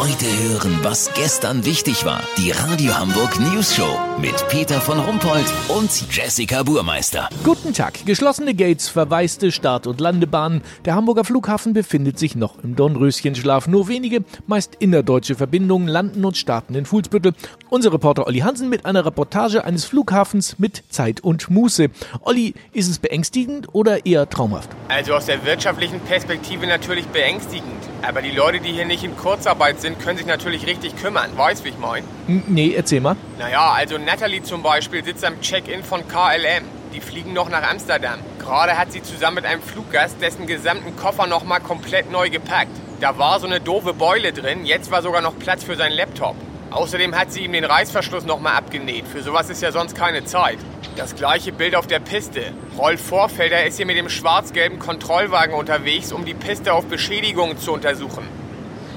Heute hören, was gestern wichtig war. Die Radio Hamburg News Show mit Peter von Rumpold und Jessica Burmeister. Guten Tag. Geschlossene Gates, verwaiste Start- und Landebahnen. Der Hamburger Flughafen befindet sich noch im Dornröschenschlaf. Nur wenige, meist innerdeutsche Verbindungen landen und starten in Fuhlsbüttel. Unser Reporter Olli Hansen mit einer Reportage eines Flughafens mit Zeit und Muße. Olli, ist es beängstigend oder eher traumhaft? Also aus der wirtschaftlichen Perspektive natürlich beängstigend. Aber die Leute, die hier nicht in Kurzarbeit sind, können sich natürlich richtig kümmern. Weißt, wie ich mein? N nee, erzähl mal. Naja, also Natalie zum Beispiel sitzt am Check-in von KLM. Die fliegen noch nach Amsterdam. Gerade hat sie zusammen mit einem Fluggast dessen gesamten Koffer nochmal komplett neu gepackt. Da war so eine doofe Beule drin, jetzt war sogar noch Platz für seinen Laptop. Außerdem hat sie ihm den Reißverschluss nochmal abgenäht. Für sowas ist ja sonst keine Zeit. Das gleiche Bild auf der Piste. Rolf Vorfelder ist hier mit dem schwarz-gelben Kontrollwagen unterwegs, um die Piste auf Beschädigungen zu untersuchen.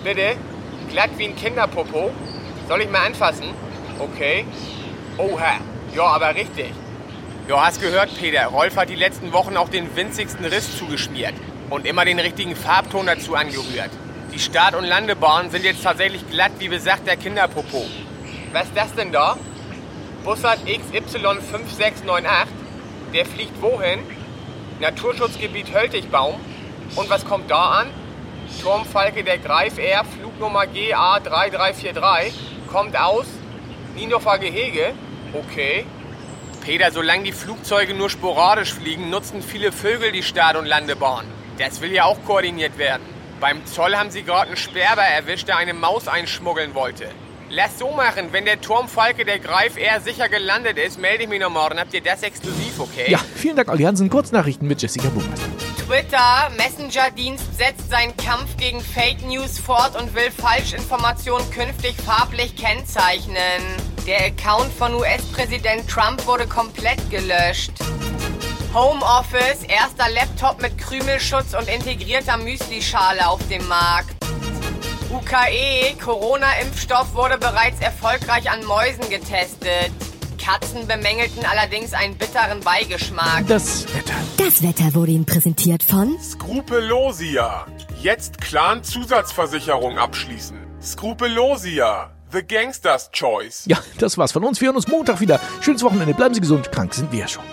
Bitte? Glatt wie ein Kinderpopo? Soll ich mal anfassen? Okay. Oha. Ja, aber richtig. Ja, hast gehört, Peter. Rolf hat die letzten Wochen auch den winzigsten Riss zugeschmiert. Und immer den richtigen Farbton dazu angerührt. Die Start- und Landebahnen sind jetzt tatsächlich glatt wie besagt der Kinderpopo. Was ist das denn da? Bussard XY5698. Der fliegt wohin? Naturschutzgebiet Höltigbaum. Und was kommt da an? Turmfalke der Greif Air, Flugnummer GA3343. Kommt aus Niendorfer Gehege. Okay. Peter, solange die Flugzeuge nur sporadisch fliegen, nutzen viele Vögel die Start- und Landebahn. Das will ja auch koordiniert werden. Beim Zoll haben sie gerade einen Sperber erwischt, der eine Maus einschmuggeln wollte. Lass so machen, wenn der Turmfalke der Greif Air sicher gelandet ist, melde ich mich noch morgen. Habt ihr das exklusiv, okay? Ja, vielen Dank, Olli Hansen. Kurznachrichten mit Jessica Burmeister. Twitter, Messenger-Dienst setzt seinen Kampf gegen Fake News fort und will Falschinformationen künftig farblich kennzeichnen. Der Account von US-Präsident Trump wurde komplett gelöscht. Homeoffice, erster Laptop mit Krümelschutz und integrierter Müslischale auf dem Markt. UKE, Corona-Impfstoff wurde bereits erfolgreich an Mäusen getestet. Katzen bemängelten allerdings einen bitteren Beigeschmack. Das Wetter. Das Wetter wurde Ihnen präsentiert von Skrupellosia. Jetzt Clan Zusatzversicherung abschließen. Skrupellosia. The Gangster's Choice. Ja, das war's von uns. Wir hören uns Montag wieder. Schönes Wochenende. Bleiben Sie gesund. Krank sind wir ja schon.